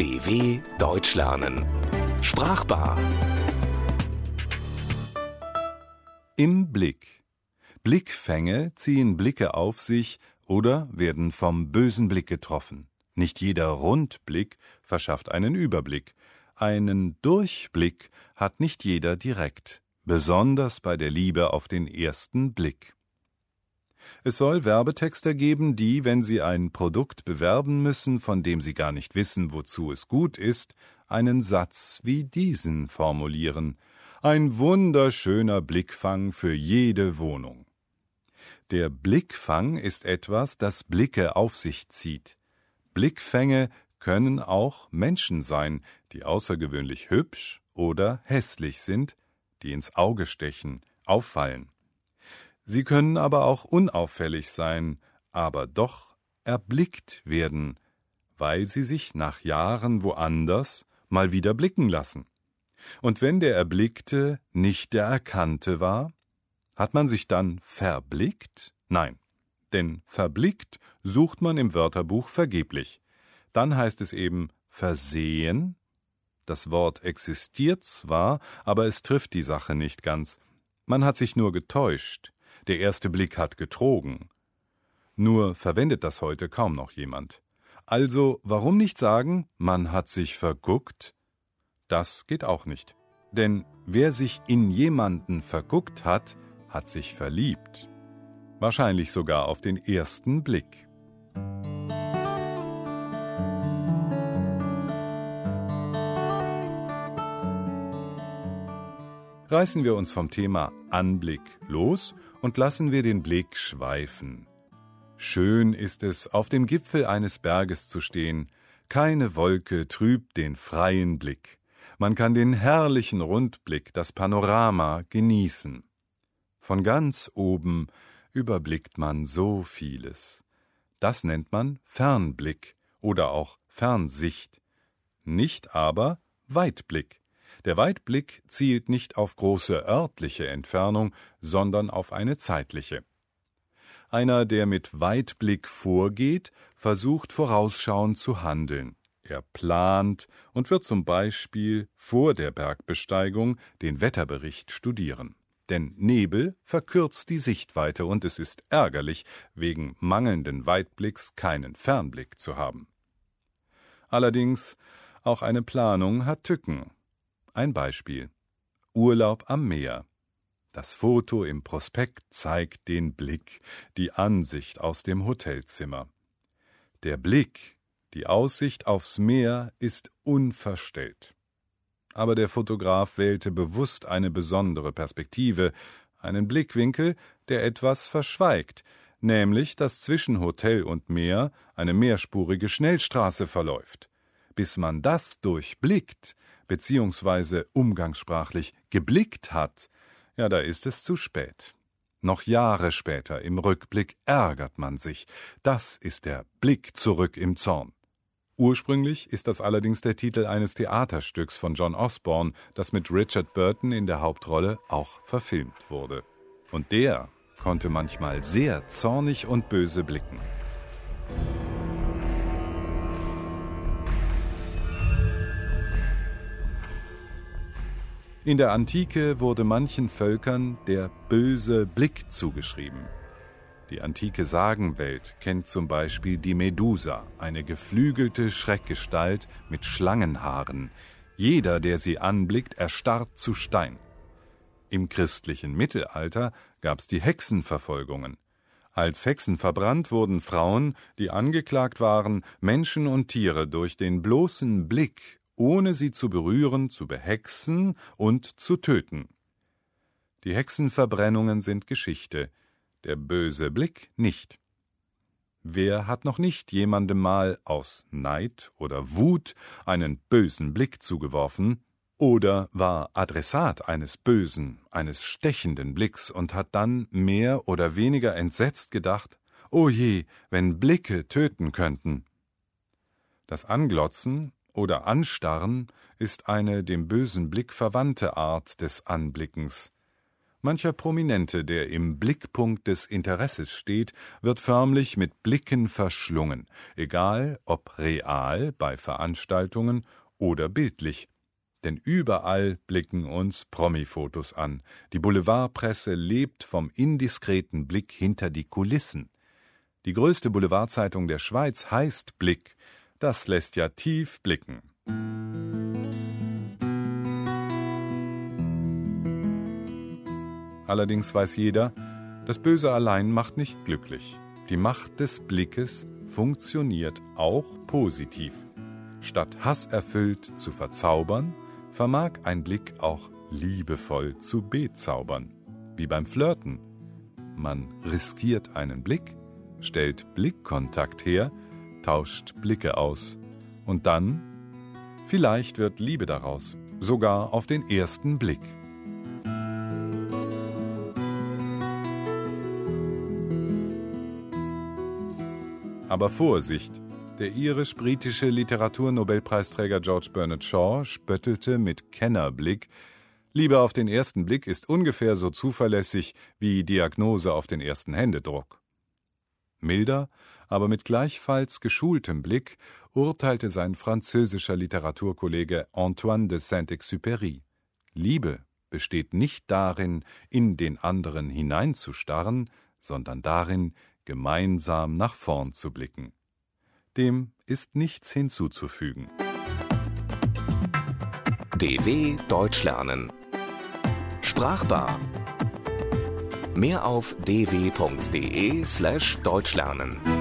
DW Deutsch lernen. Sprachbar. Im Blick. Blickfänge ziehen Blicke auf sich oder werden vom bösen Blick getroffen. Nicht jeder Rundblick verschafft einen Überblick. Einen Durchblick hat nicht jeder direkt, besonders bei der Liebe auf den ersten Blick. Es soll Werbetexter geben, die, wenn sie ein Produkt bewerben müssen, von dem sie gar nicht wissen, wozu es gut ist, einen Satz wie diesen formulieren. Ein wunderschöner Blickfang für jede Wohnung. Der Blickfang ist etwas, das Blicke auf sich zieht. Blickfänge können auch Menschen sein, die außergewöhnlich hübsch oder hässlich sind, die ins Auge stechen, auffallen. Sie können aber auch unauffällig sein, aber doch erblickt werden, weil sie sich nach Jahren woanders mal wieder blicken lassen. Und wenn der Erblickte nicht der Erkannte war, hat man sich dann verblickt? Nein, denn verblickt sucht man im Wörterbuch vergeblich. Dann heißt es eben versehen. Das Wort existiert zwar, aber es trifft die Sache nicht ganz. Man hat sich nur getäuscht. Der erste Blick hat getrogen. Nur verwendet das heute kaum noch jemand. Also warum nicht sagen, man hat sich verguckt? Das geht auch nicht. Denn wer sich in jemanden verguckt hat, hat sich verliebt. Wahrscheinlich sogar auf den ersten Blick. Reißen wir uns vom Thema Anblick los und lassen wir den Blick schweifen. Schön ist es, auf dem Gipfel eines Berges zu stehen, keine Wolke trübt den freien Blick, man kann den herrlichen Rundblick, das Panorama genießen. Von ganz oben überblickt man so vieles. Das nennt man Fernblick oder auch Fernsicht, nicht aber Weitblick. Der Weitblick zielt nicht auf große örtliche Entfernung, sondern auf eine zeitliche. Einer, der mit Weitblick vorgeht, versucht vorausschauend zu handeln. Er plant und wird zum Beispiel vor der Bergbesteigung den Wetterbericht studieren. Denn Nebel verkürzt die Sichtweite und es ist ärgerlich, wegen mangelnden Weitblicks keinen Fernblick zu haben. Allerdings, auch eine Planung hat Tücken. Ein Beispiel. Urlaub am Meer. Das Foto im Prospekt zeigt den Blick, die Ansicht aus dem Hotelzimmer. Der Blick, die Aussicht aufs Meer ist unverstellt. Aber der Fotograf wählte bewusst eine besondere Perspektive, einen Blickwinkel, der etwas verschweigt, nämlich dass zwischen Hotel und Meer eine mehrspurige Schnellstraße verläuft. Bis man das durchblickt, beziehungsweise umgangssprachlich geblickt hat, ja, da ist es zu spät. Noch Jahre später im Rückblick ärgert man sich. Das ist der Blick zurück im Zorn. Ursprünglich ist das allerdings der Titel eines Theaterstücks von John Osborne, das mit Richard Burton in der Hauptrolle auch verfilmt wurde. Und der konnte manchmal sehr zornig und böse blicken. In der Antike wurde manchen Völkern der böse Blick zugeschrieben. Die antike Sagenwelt kennt zum Beispiel die Medusa, eine geflügelte Schreckgestalt mit Schlangenhaaren. Jeder, der sie anblickt, erstarrt zu Stein. Im christlichen Mittelalter gab's die Hexenverfolgungen. Als Hexen verbrannt wurden Frauen, die angeklagt waren, Menschen und Tiere durch den bloßen Blick ohne sie zu berühren, zu behexen und zu töten. Die Hexenverbrennungen sind Geschichte, der böse Blick nicht. Wer hat noch nicht jemandem mal aus Neid oder Wut einen bösen Blick zugeworfen, oder war Adressat eines bösen, eines stechenden Blicks und hat dann mehr oder weniger entsetzt gedacht, O je, wenn Blicke töten könnten. Das Anglotzen oder Anstarren ist eine dem bösen Blick verwandte Art des Anblickens. Mancher Prominente, der im Blickpunkt des Interesses steht, wird förmlich mit Blicken verschlungen, egal ob real bei Veranstaltungen oder bildlich. Denn überall blicken uns Promi-Fotos an. Die Boulevardpresse lebt vom indiskreten Blick hinter die Kulissen. Die größte Boulevardzeitung der Schweiz heißt Blick. Das lässt ja tief blicken. Allerdings weiß jeder, das Böse allein macht nicht glücklich. Die Macht des Blickes funktioniert auch positiv. Statt hasserfüllt zu verzaubern, vermag ein Blick auch liebevoll zu bezaubern. Wie beim Flirten. Man riskiert einen Blick, stellt Blickkontakt her, tauscht Blicke aus. Und dann, vielleicht wird Liebe daraus, sogar auf den ersten Blick. Aber Vorsicht! Der irisch-britische Literaturnobelpreisträger George Bernard Shaw spöttelte mit Kennerblick, Liebe auf den ersten Blick ist ungefähr so zuverlässig wie Diagnose auf den ersten Händedruck. Milder, aber mit gleichfalls geschultem Blick urteilte sein französischer Literaturkollege Antoine de Saint-Exupéry. Liebe besteht nicht darin, in den anderen hineinzustarren, sondern darin, gemeinsam nach vorn zu blicken. Dem ist nichts hinzuzufügen. DW Deutsch lernen. Sprachbar. Mehr auf dw.de slash Deutschlernen.